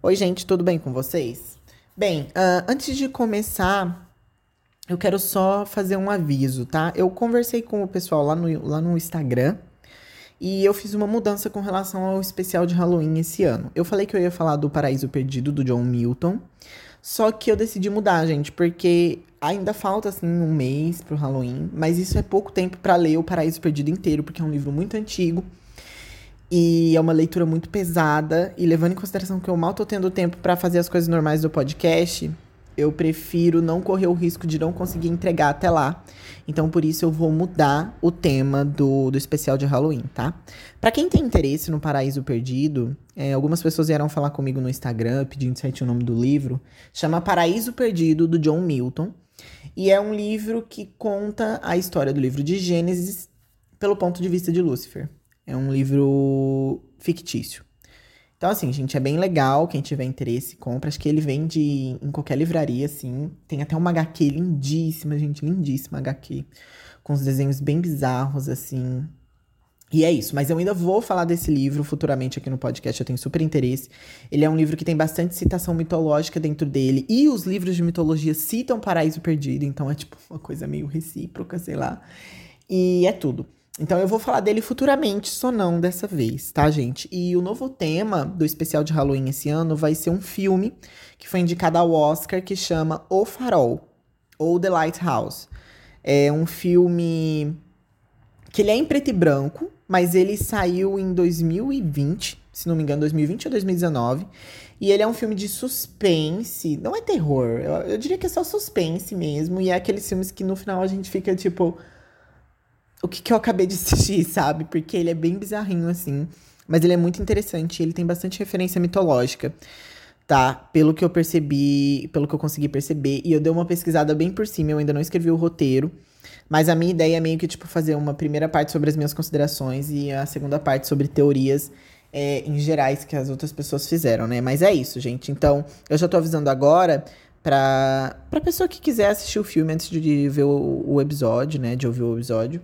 Oi, gente, tudo bem com vocês? Bem, uh, antes de começar, eu quero só fazer um aviso, tá? Eu conversei com o pessoal lá no, lá no Instagram e eu fiz uma mudança com relação ao especial de Halloween esse ano. Eu falei que eu ia falar do Paraíso Perdido, do John Milton, só que eu decidi mudar, gente, porque ainda falta, assim, um mês pro Halloween, mas isso é pouco tempo para ler o Paraíso Perdido inteiro, porque é um livro muito antigo. E é uma leitura muito pesada. E levando em consideração que eu mal tô tendo tempo para fazer as coisas normais do podcast, eu prefiro não correr o risco de não conseguir entregar até lá. Então, por isso, eu vou mudar o tema do, do especial de Halloween, tá? Para quem tem interesse no Paraíso Perdido, é, algumas pessoas vieram falar comigo no Instagram pedindo certinho o nome do livro. Chama Paraíso Perdido, do John Milton. E é um livro que conta a história do livro de Gênesis pelo ponto de vista de Lúcifer. É um livro fictício. Então, assim, gente, é bem legal. Quem tiver interesse, compra. Acho que ele vende em qualquer livraria, assim. Tem até uma HQ lindíssima, gente, lindíssima HQ. Com os desenhos bem bizarros, assim. E é isso, mas eu ainda vou falar desse livro futuramente aqui no podcast, eu tenho super interesse. Ele é um livro que tem bastante citação mitológica dentro dele, e os livros de mitologia citam Paraíso Perdido, então é tipo uma coisa meio recíproca, sei lá. E é tudo. Então eu vou falar dele futuramente, só não dessa vez, tá, gente? E o novo tema do especial de Halloween esse ano vai ser um filme que foi indicado ao Oscar que chama O Farol, ou The Lighthouse. É um filme que ele é em preto e branco, mas ele saiu em 2020, se não me engano, 2020 ou 2019. E ele é um filme de suspense, não é terror, eu, eu diria que é só suspense mesmo. E é aqueles filmes que no final a gente fica tipo o que, que eu acabei de assistir, sabe? Porque ele é bem bizarrinho, assim. Mas ele é muito interessante. Ele tem bastante referência mitológica, tá? Pelo que eu percebi, pelo que eu consegui perceber. E eu dei uma pesquisada bem por cima, eu ainda não escrevi o roteiro. Mas a minha ideia é meio que, tipo, fazer uma primeira parte sobre as minhas considerações e a segunda parte sobre teorias é, em gerais que as outras pessoas fizeram, né? Mas é isso, gente. Então, eu já tô avisando agora pra, pra pessoa que quiser assistir o filme antes de ver o, o episódio, né? De ouvir o episódio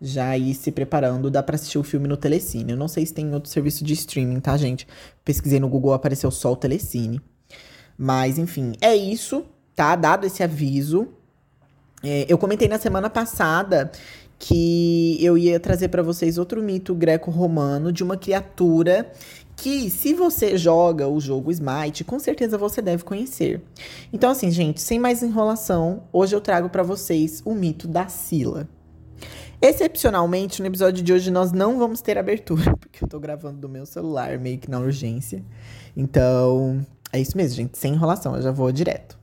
já ir se preparando, dá pra assistir o filme no Telecine. Eu não sei se tem outro serviço de streaming, tá, gente? Pesquisei no Google, apareceu só o Telecine. Mas, enfim, é isso, tá? Dado esse aviso. É, eu comentei na semana passada que eu ia trazer para vocês outro mito greco-romano de uma criatura que, se você joga o jogo Smite, com certeza você deve conhecer. Então, assim, gente, sem mais enrolação, hoje eu trago para vocês o mito da Sila. Excepcionalmente, no episódio de hoje nós não vamos ter abertura, porque eu tô gravando do meu celular, meio que na urgência. Então, é isso mesmo, gente, sem enrolação, eu já vou direto.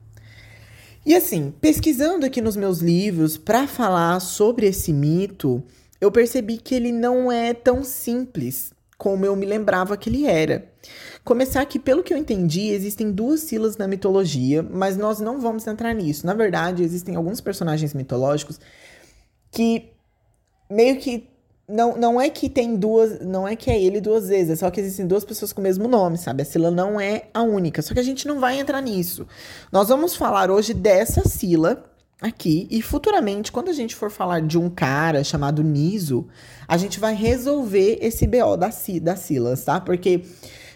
E assim, pesquisando aqui nos meus livros para falar sobre esse mito, eu percebi que ele não é tão simples como eu me lembrava que ele era. Começar que, pelo que eu entendi, existem duas Silas na mitologia, mas nós não vamos entrar nisso. Na verdade, existem alguns personagens mitológicos que meio que não, não é que tem duas, não é que é ele duas vezes, é só que existem duas pessoas com o mesmo nome, sabe? A Sila não é a única, só que a gente não vai entrar nisso. Nós vamos falar hoje dessa Sila aqui e futuramente, quando a gente for falar de um cara chamado Niso, a gente vai resolver esse BO da, da Silas, tá? Porque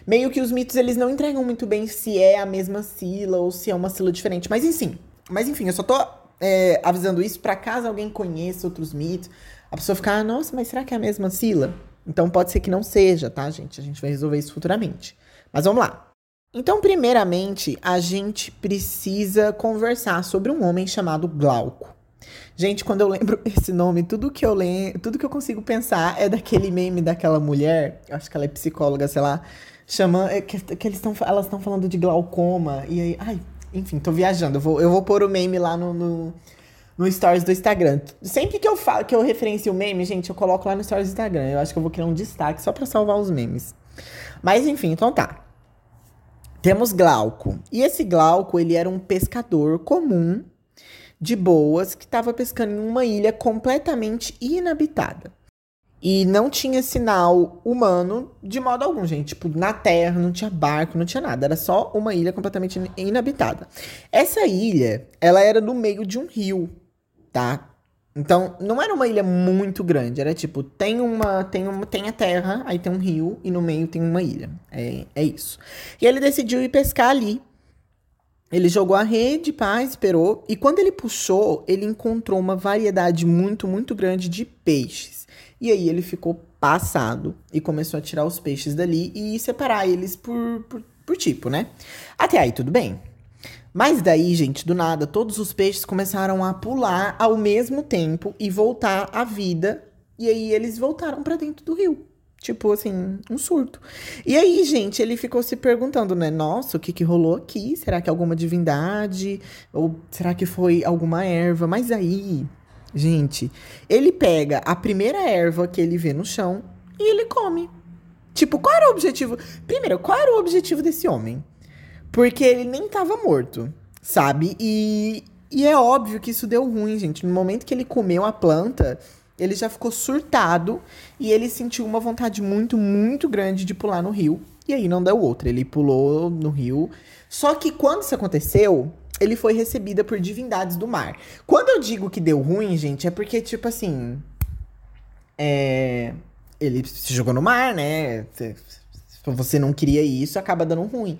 meio que os mitos eles não entregam muito bem se é a mesma Sila ou se é uma Sila diferente, mas enfim, mas enfim, eu só tô é, avisando isso para caso alguém conheça outros mitos a pessoa ficar, ah, nossa, mas será que é a mesma Sila? Então pode ser que não seja, tá, gente? A gente vai resolver isso futuramente. Mas vamos lá. Então, primeiramente, a gente precisa conversar sobre um homem chamado Glauco. Gente, quando eu lembro esse nome, tudo que eu lembro, tudo que eu consigo pensar é daquele meme daquela mulher, eu acho que ela é psicóloga, sei lá, chama, é que, que eles estão, elas estão falando de glaucoma e aí, ai, enfim, tô viajando. Eu vou, eu vou pôr o meme lá no, no no stories do Instagram. Sempre que eu falo que eu referencio o meme, gente, eu coloco lá no stories do Instagram. Eu acho que eu vou criar um destaque só para salvar os memes. Mas enfim, então tá. Temos Glauco. E esse Glauco, ele era um pescador comum de boas que estava pescando em uma ilha completamente inabitada. E não tinha sinal humano de modo algum, gente. Tipo, na terra, não tinha barco, não tinha nada. Era só uma ilha completamente inabitada. Essa ilha, ela era no meio de um rio tá? Então, não era uma ilha muito grande, era tipo, tem uma, tem uma, tem a terra, aí tem um rio e no meio tem uma ilha. É, é isso. E ele decidiu ir pescar ali. Ele jogou a rede, pá, esperou, e quando ele puxou, ele encontrou uma variedade muito, muito grande de peixes. E aí ele ficou passado e começou a tirar os peixes dali e separar eles por, por, por tipo, né? Até aí tudo bem. Mas daí, gente, do nada, todos os peixes começaram a pular ao mesmo tempo e voltar à vida. E aí eles voltaram para dentro do rio. Tipo assim, um surto. E aí, gente, ele ficou se perguntando, né? Nossa, o que que rolou aqui? Será que é alguma divindade? Ou será que foi alguma erva? Mas aí, gente, ele pega a primeira erva que ele vê no chão e ele come. Tipo, qual era o objetivo? Primeiro, qual era o objetivo desse homem? Porque ele nem tava morto, sabe? E, e é óbvio que isso deu ruim, gente. No momento que ele comeu a planta, ele já ficou surtado e ele sentiu uma vontade muito, muito grande de pular no rio. E aí não deu outra. Ele pulou no rio. Só que quando isso aconteceu, ele foi recebida por divindades do mar. Quando eu digo que deu ruim, gente, é porque, tipo assim. É. Ele se jogou no mar, né? Você não queria isso, acaba dando ruim.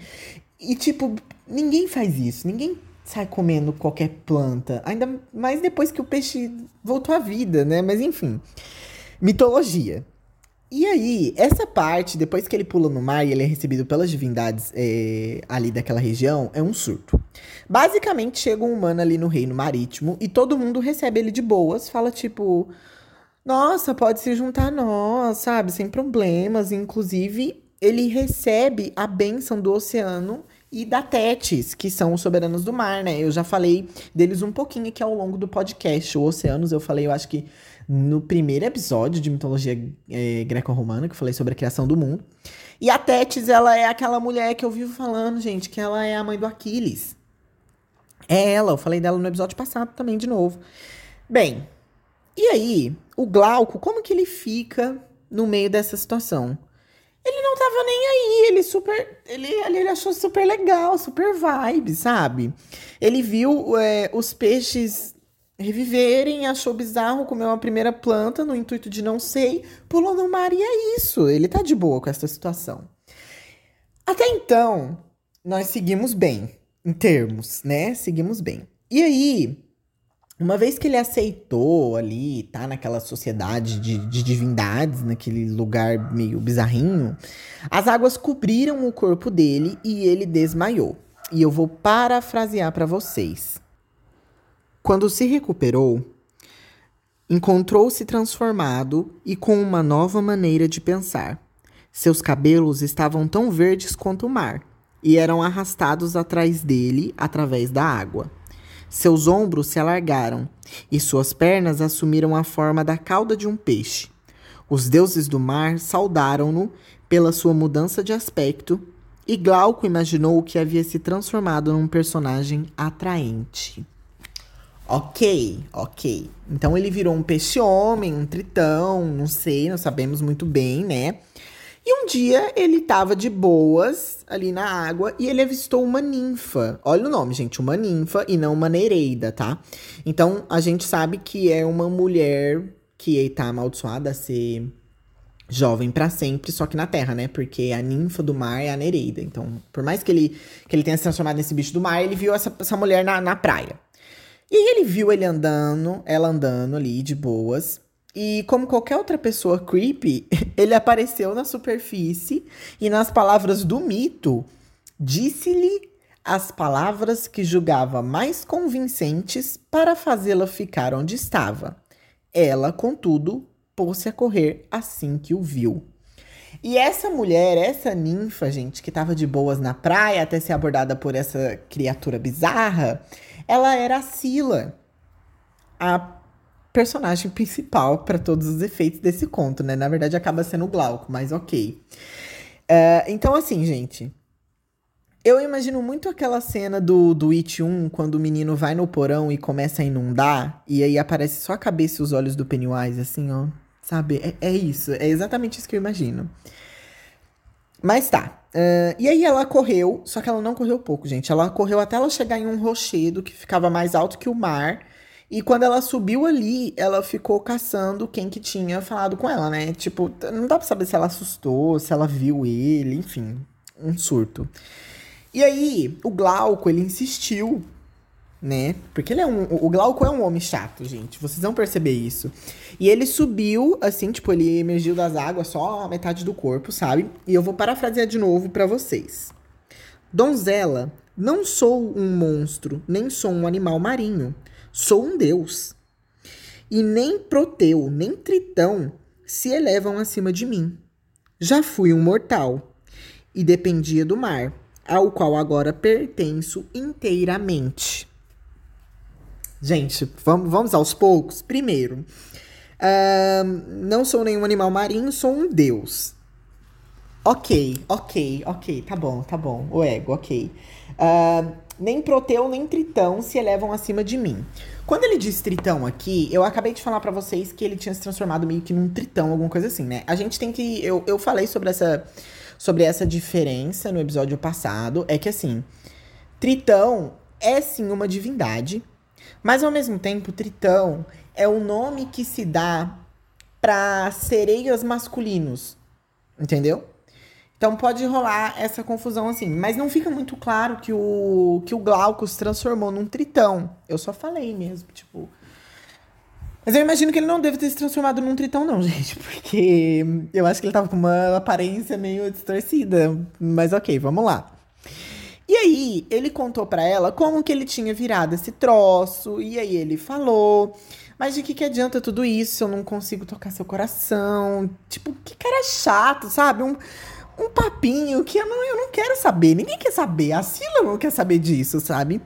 E, tipo, ninguém faz isso. Ninguém sai comendo qualquer planta. Ainda mais depois que o peixe voltou à vida, né? Mas enfim. Mitologia. E aí, essa parte, depois que ele pula no mar e ele é recebido pelas divindades é, ali daquela região, é um surto. Basicamente, chega um humano ali no reino marítimo e todo mundo recebe ele de boas, fala tipo. Nossa, pode se juntar a nós, sabe? Sem problemas. Inclusive, ele recebe a bênção do oceano e da Tétis, que são os soberanos do mar, né? Eu já falei deles um pouquinho aqui ao longo do podcast. O Oceanos, eu falei, eu acho que no primeiro episódio de mitologia é, greco-romana, que eu falei sobre a criação do mundo. E a Tétis, ela é aquela mulher que eu vivo falando, gente, que ela é a mãe do Aquiles. É ela, eu falei dela no episódio passado também, de novo. Bem, e aí, o Glauco, como que ele fica no meio dessa situação? Ele não tava nem aí, ele super. Ele, ele achou super legal, super vibe, sabe? Ele viu é, os peixes reviverem, achou bizarro, comeu uma primeira planta no intuito de não sei, pulou no mar e é isso. Ele tá de boa com essa situação. Até então, nós seguimos bem, em termos, né? Seguimos bem. E aí, uma vez que ele aceitou ali, tá naquela sociedade de, de, divindades, naquele lugar meio bizarrinho, as águas cobriram o corpo dele e ele desmaiou. E eu vou parafrasear para vocês. Quando se recuperou, encontrou-se transformado e com uma nova maneira de pensar. Seus cabelos estavam tão verdes quanto o mar e eram arrastados atrás dele através da água. Seus ombros se alargaram e suas pernas assumiram a forma da cauda de um peixe. Os deuses do mar saudaram-no pela sua mudança de aspecto e Glauco imaginou que havia se transformado num personagem atraente. Ok, ok. Então ele virou um peixe-homem, um tritão, não sei, não sabemos muito bem, né? E um dia ele tava de boas ali na água e ele avistou uma ninfa. Olha o nome, gente, uma ninfa e não uma nereida, tá? Então a gente sabe que é uma mulher que tá amaldiçoada a ser jovem para sempre, só que na Terra, né? Porque a ninfa do mar é a Nereida. Então, por mais que ele, que ele tenha se transformado nesse bicho do mar, ele viu essa, essa mulher na, na praia. E aí ele viu ele andando, ela andando ali de boas. E como qualquer outra pessoa creepy, ele apareceu na superfície e nas palavras do mito, disse-lhe as palavras que julgava mais convincentes para fazê-la ficar onde estava. Ela, contudo, pôs-se a correr assim que o viu. E essa mulher, essa ninfa, gente, que estava de boas na praia até ser abordada por essa criatura bizarra, ela era a Sila, a personagem principal para todos os efeitos desse conto, né? Na verdade, acaba sendo o Glauco, mas ok. Uh, então, assim, gente. Eu imagino muito aquela cena do, do It 1, quando o menino vai no porão e começa a inundar, e aí aparece só a cabeça e os olhos do Pennywise, assim, ó. Sabe? É, é isso. É exatamente isso que eu imagino. Mas tá. Uh, e aí ela correu, só que ela não correu pouco, gente. Ela correu até ela chegar em um rochedo que ficava mais alto que o mar. E quando ela subiu ali, ela ficou caçando quem que tinha falado com ela, né? Tipo, não dá pra saber se ela assustou, se ela viu ele, enfim, um surto. E aí, o Glauco, ele insistiu, né? Porque ele é um. O Glauco é um homem chato, gente. Vocês vão perceber isso. E ele subiu, assim, tipo, ele emergiu das águas só a metade do corpo, sabe? E eu vou parafrasear de novo para vocês. Donzela, não sou um monstro, nem sou um animal marinho. Sou um deus. E nem Proteu, nem Tritão se elevam acima de mim. Já fui um mortal e dependia do mar, ao qual agora pertenço inteiramente. Gente, vamos, vamos aos poucos. Primeiro, uh, não sou nenhum animal marinho, sou um deus. Ok, ok, ok, tá bom, tá bom. O ego, ok. Uh, nem Proteu nem Tritão se elevam acima de mim. Quando ele diz Tritão aqui, eu acabei de falar para vocês que ele tinha se transformado meio que num Tritão, alguma coisa assim, né? A gente tem que. Eu, eu falei sobre essa, sobre essa diferença no episódio passado. É que assim, Tritão é sim uma divindade, mas ao mesmo tempo, Tritão é o nome que se dá para sereias masculinos. Entendeu? Então pode rolar essa confusão assim. Mas não fica muito claro que o, que o Glauco se transformou num tritão. Eu só falei mesmo, tipo. Mas eu imagino que ele não deve ter se transformado num tritão, não, gente. Porque eu acho que ele tava com uma aparência meio distorcida. Mas ok, vamos lá. E aí, ele contou para ela como que ele tinha virado esse troço. E aí ele falou. Mas de que, que adianta tudo isso? Eu não consigo tocar seu coração. Tipo, que cara chato, sabe? Um, um papinho que eu não, eu não quero saber. Ninguém quer saber. A Sila não quer saber disso, sabe?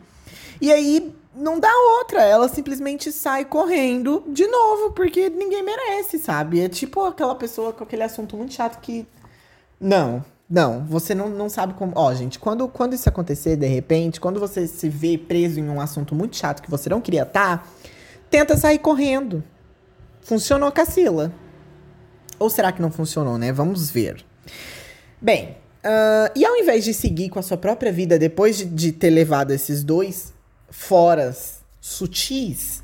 E aí não dá outra. Ela simplesmente sai correndo de novo, porque ninguém merece, sabe? É tipo aquela pessoa com aquele assunto muito chato que. Não, não, você não, não sabe como. Ó, gente, quando, quando isso acontecer, de repente, quando você se vê preso em um assunto muito chato que você não queria estar, tá, tenta sair correndo. Funcionou com a Sila. Ou será que não funcionou, né? Vamos ver. Bem, uh, e ao invés de seguir com a sua própria vida depois de, de ter levado esses dois foras sutis,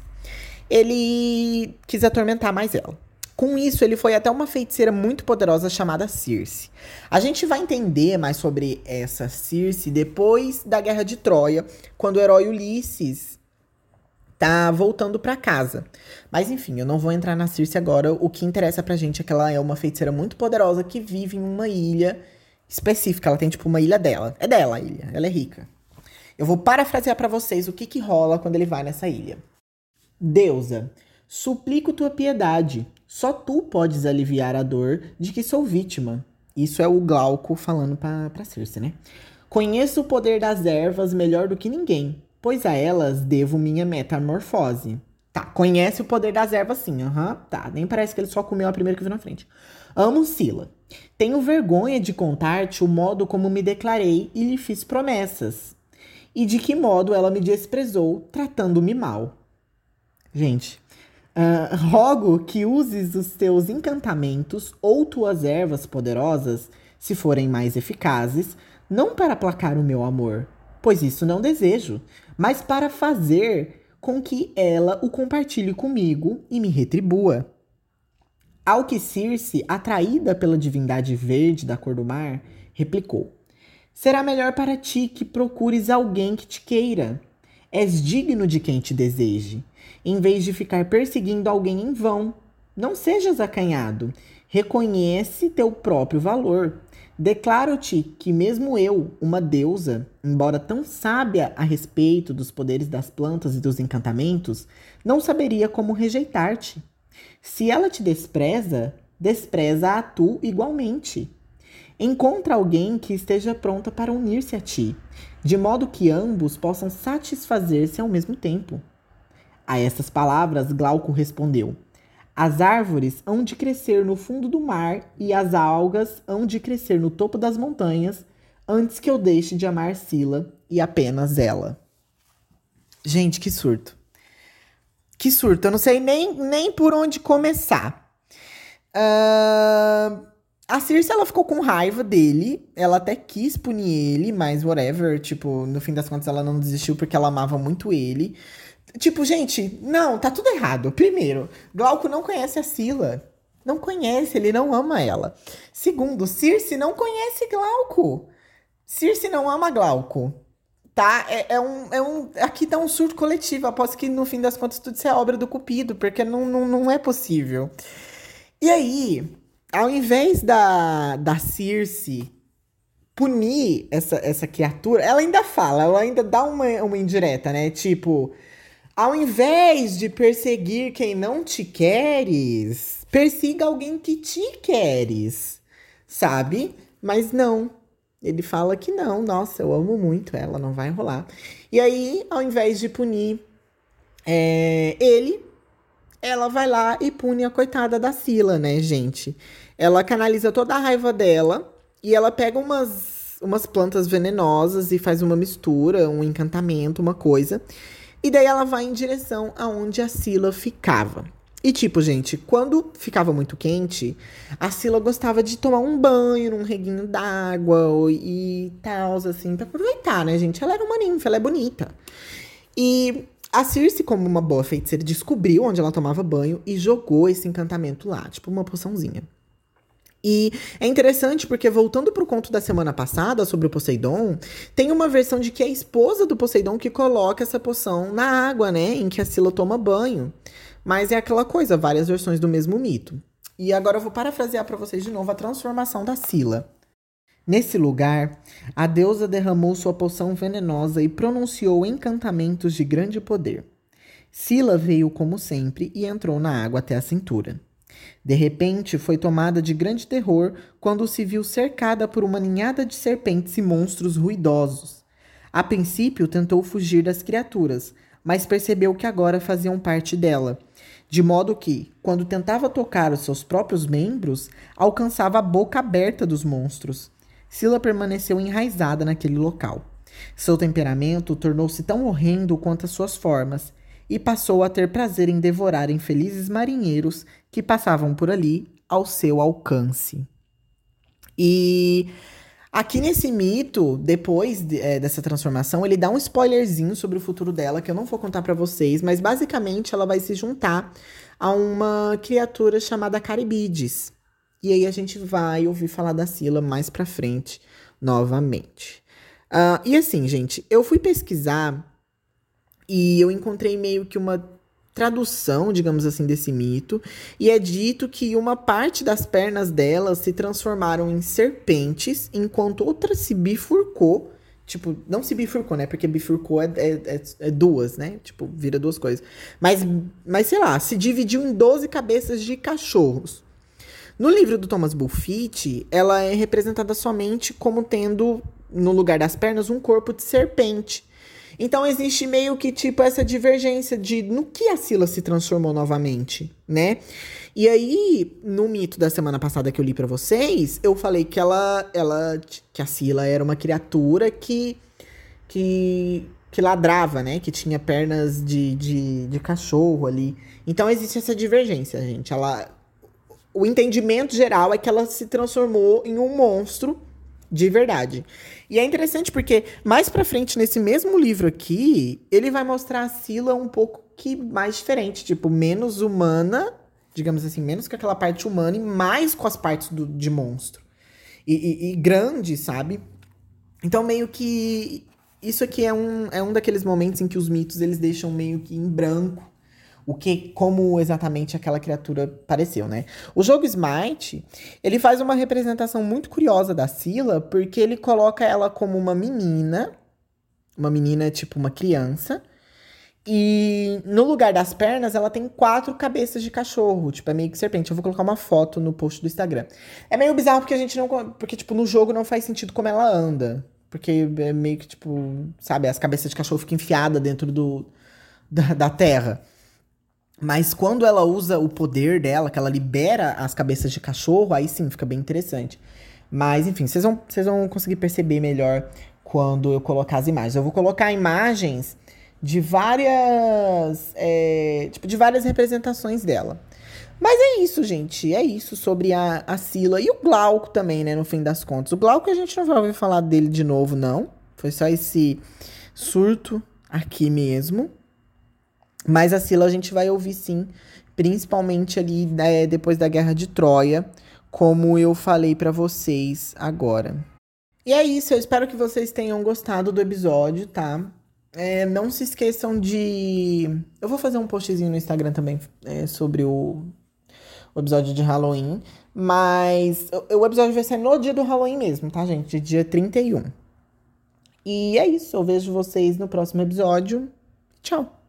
ele quis atormentar mais ela. Com isso, ele foi até uma feiticeira muito poderosa chamada Circe. A gente vai entender mais sobre essa Circe depois da Guerra de Troia, quando o herói Ulisses tá voltando para casa. Mas enfim, eu não vou entrar na Circe agora. O que interessa pra gente é que ela é uma feiticeira muito poderosa que vive em uma ilha específica. Ela tem tipo uma ilha dela. É dela a ilha, ela é rica. Eu vou parafrasear para vocês o que que rola quando ele vai nessa ilha. Deusa, suplico tua piedade. Só tu podes aliviar a dor de que sou vítima. Isso é o Glauco falando pra, pra Circe, né? Conheço o poder das ervas melhor do que ninguém pois a elas devo minha metamorfose. Tá, conhece o poder das ervas sim, aham, uhum, tá. Nem parece que ele só comeu a primeira que viu na frente. Amo Sila. Tenho vergonha de contar-te o modo como me declarei e lhe fiz promessas. E de que modo ela me desprezou, tratando-me mal. Gente, uh, rogo que uses os teus encantamentos ou tuas ervas poderosas, se forem mais eficazes, não para aplacar o meu amor, pois isso não desejo, mas para fazer com que ela o compartilhe comigo e me retribua. Ao que Circe, atraída pela divindade verde da cor do mar, replicou: Será melhor para ti que procures alguém que te queira. És digno de quem te deseje, em vez de ficar perseguindo alguém em vão. Não sejas acanhado. Reconhece teu próprio valor. Declaro-te que, mesmo eu, uma deusa, embora tão sábia a respeito dos poderes das plantas e dos encantamentos, não saberia como rejeitar-te. Se ela te despreza, despreza a tu igualmente. Encontra alguém que esteja pronta para unir-se a ti, de modo que ambos possam satisfazer-se ao mesmo tempo. A essas palavras, Glauco respondeu: as árvores hão de crescer no fundo do mar e as algas hão de crescer no topo das montanhas antes que eu deixe de amar Sila e apenas ela. Gente, que surto. Que surto. Eu não sei nem, nem por onde começar. Uh, a Circe, ela ficou com raiva dele. Ela até quis punir ele, mas whatever. Tipo, no fim das contas, ela não desistiu porque ela amava muito ele. Tipo, gente, não, tá tudo errado. Primeiro, Glauco não conhece a Sila. Não conhece, ele não ama ela. Segundo, Circe não conhece Glauco. Circe não ama Glauco. Tá? É, é, um, é um. Aqui tá um surto coletivo. Aposto que no fim das contas tudo isso é obra do Cupido, porque não, não, não é possível. E aí, ao invés da, da Circe punir essa, essa criatura, ela ainda fala, ela ainda dá uma, uma indireta, né? Tipo, ao invés de perseguir quem não te queres, persiga alguém que te queres, sabe? Mas não. Ele fala que não, nossa, eu amo muito ela, não vai rolar. E aí, ao invés de punir é, ele, ela vai lá e pune a coitada da Sila, né, gente? Ela canaliza toda a raiva dela e ela pega umas, umas plantas venenosas e faz uma mistura, um encantamento, uma coisa. E daí ela vai em direção aonde a Sila ficava. E tipo, gente, quando ficava muito quente, a Sila gostava de tomar um banho num reguinho d'água e tal, assim, pra aproveitar, né, gente? Ela era uma ninfa, ela é bonita. E a Circe, como uma boa feiticeira, descobriu onde ela tomava banho e jogou esse encantamento lá, tipo uma poçãozinha. E é interessante porque, voltando pro conto da semana passada sobre o Poseidon, tem uma versão de que é a esposa do Poseidon que coloca essa poção na água, né? Em que a Sila toma banho. Mas é aquela coisa, várias versões do mesmo mito. E agora eu vou parafrasear para vocês de novo a transformação da Sila. Nesse lugar, a deusa derramou sua poção venenosa e pronunciou encantamentos de grande poder. Sila veio como sempre e entrou na água até a cintura. De repente, foi tomada de grande terror quando se viu cercada por uma ninhada de serpentes e monstros ruidosos. A princípio, tentou fugir das criaturas, mas percebeu que agora faziam parte dela, de modo que, quando tentava tocar os seus próprios membros, alcançava a boca aberta dos monstros. Sila permaneceu enraizada naquele local. Seu temperamento tornou-se tão horrendo quanto as suas formas, e passou a ter prazer em devorar infelizes marinheiros que passavam por ali ao seu alcance. E aqui nesse mito, depois de, é, dessa transformação, ele dá um spoilerzinho sobre o futuro dela, que eu não vou contar para vocês, mas basicamente ela vai se juntar a uma criatura chamada Caribides. E aí a gente vai ouvir falar da Sila mais pra frente, novamente. Uh, e assim, gente, eu fui pesquisar e eu encontrei meio que uma tradução, digamos assim, desse mito, e é dito que uma parte das pernas dela se transformaram em serpentes, enquanto outra se bifurcou. Tipo, não se bifurcou, né? Porque bifurcou é, é, é, é duas, né? Tipo, vira duas coisas. Mas, mas, sei lá, se dividiu em 12 cabeças de cachorros. No livro do Thomas Bulfitt, ela é representada somente como tendo, no lugar das pernas, um corpo de serpente. Então existe meio que tipo essa divergência de no que a Sila se transformou novamente, né? E aí, no mito da semana passada que eu li para vocês, eu falei que ela ela que a Sila era uma criatura que que que ladrava, né? Que tinha pernas de, de, de cachorro ali. Então existe essa divergência, gente. Ela o entendimento geral é que ela se transformou em um monstro de verdade. E é interessante porque mais para frente nesse mesmo livro aqui, ele vai mostrar a Sila um pouco que mais diferente, tipo, menos humana, digamos assim, menos com aquela parte humana e mais com as partes do, de monstro. E, e, e grande, sabe? Então meio que isso aqui é um, é um daqueles momentos em que os mitos eles deixam meio que em branco o que, como exatamente aquela criatura pareceu, né? O jogo Smite, ele faz uma representação muito curiosa da Sila, porque ele coloca ela como uma menina, uma menina tipo uma criança, e no lugar das pernas, ela tem quatro cabeças de cachorro, tipo, é meio que serpente. Eu vou colocar uma foto no post do Instagram. É meio bizarro porque a gente não. Porque, tipo, no jogo não faz sentido como ela anda. Porque é meio que, tipo, sabe, as cabeças de cachorro ficam enfiadas dentro do, da, da terra. Mas quando ela usa o poder dela, que ela libera as cabeças de cachorro, aí sim fica bem interessante. Mas, enfim, vocês vão, vocês vão conseguir perceber melhor quando eu colocar as imagens. Eu vou colocar imagens de várias. É, tipo, de várias representações dela. Mas é isso, gente. É isso sobre a, a Sila. E o Glauco também, né? No fim das contas. O Glauco a gente não vai ouvir falar dele de novo, não. Foi só esse surto aqui mesmo. Mas a Sila a gente vai ouvir sim, principalmente ali né, depois da Guerra de Troia, como eu falei para vocês agora. E é isso, eu espero que vocês tenham gostado do episódio, tá? É, não se esqueçam de. Eu vou fazer um postzinho no Instagram também é, sobre o, o, episódio de Halloween. Mas o, o episódio vai ser no dia do Halloween mesmo, tá, gente? Dia 31. E é isso. Eu vejo vocês no próximo episódio. Tchau!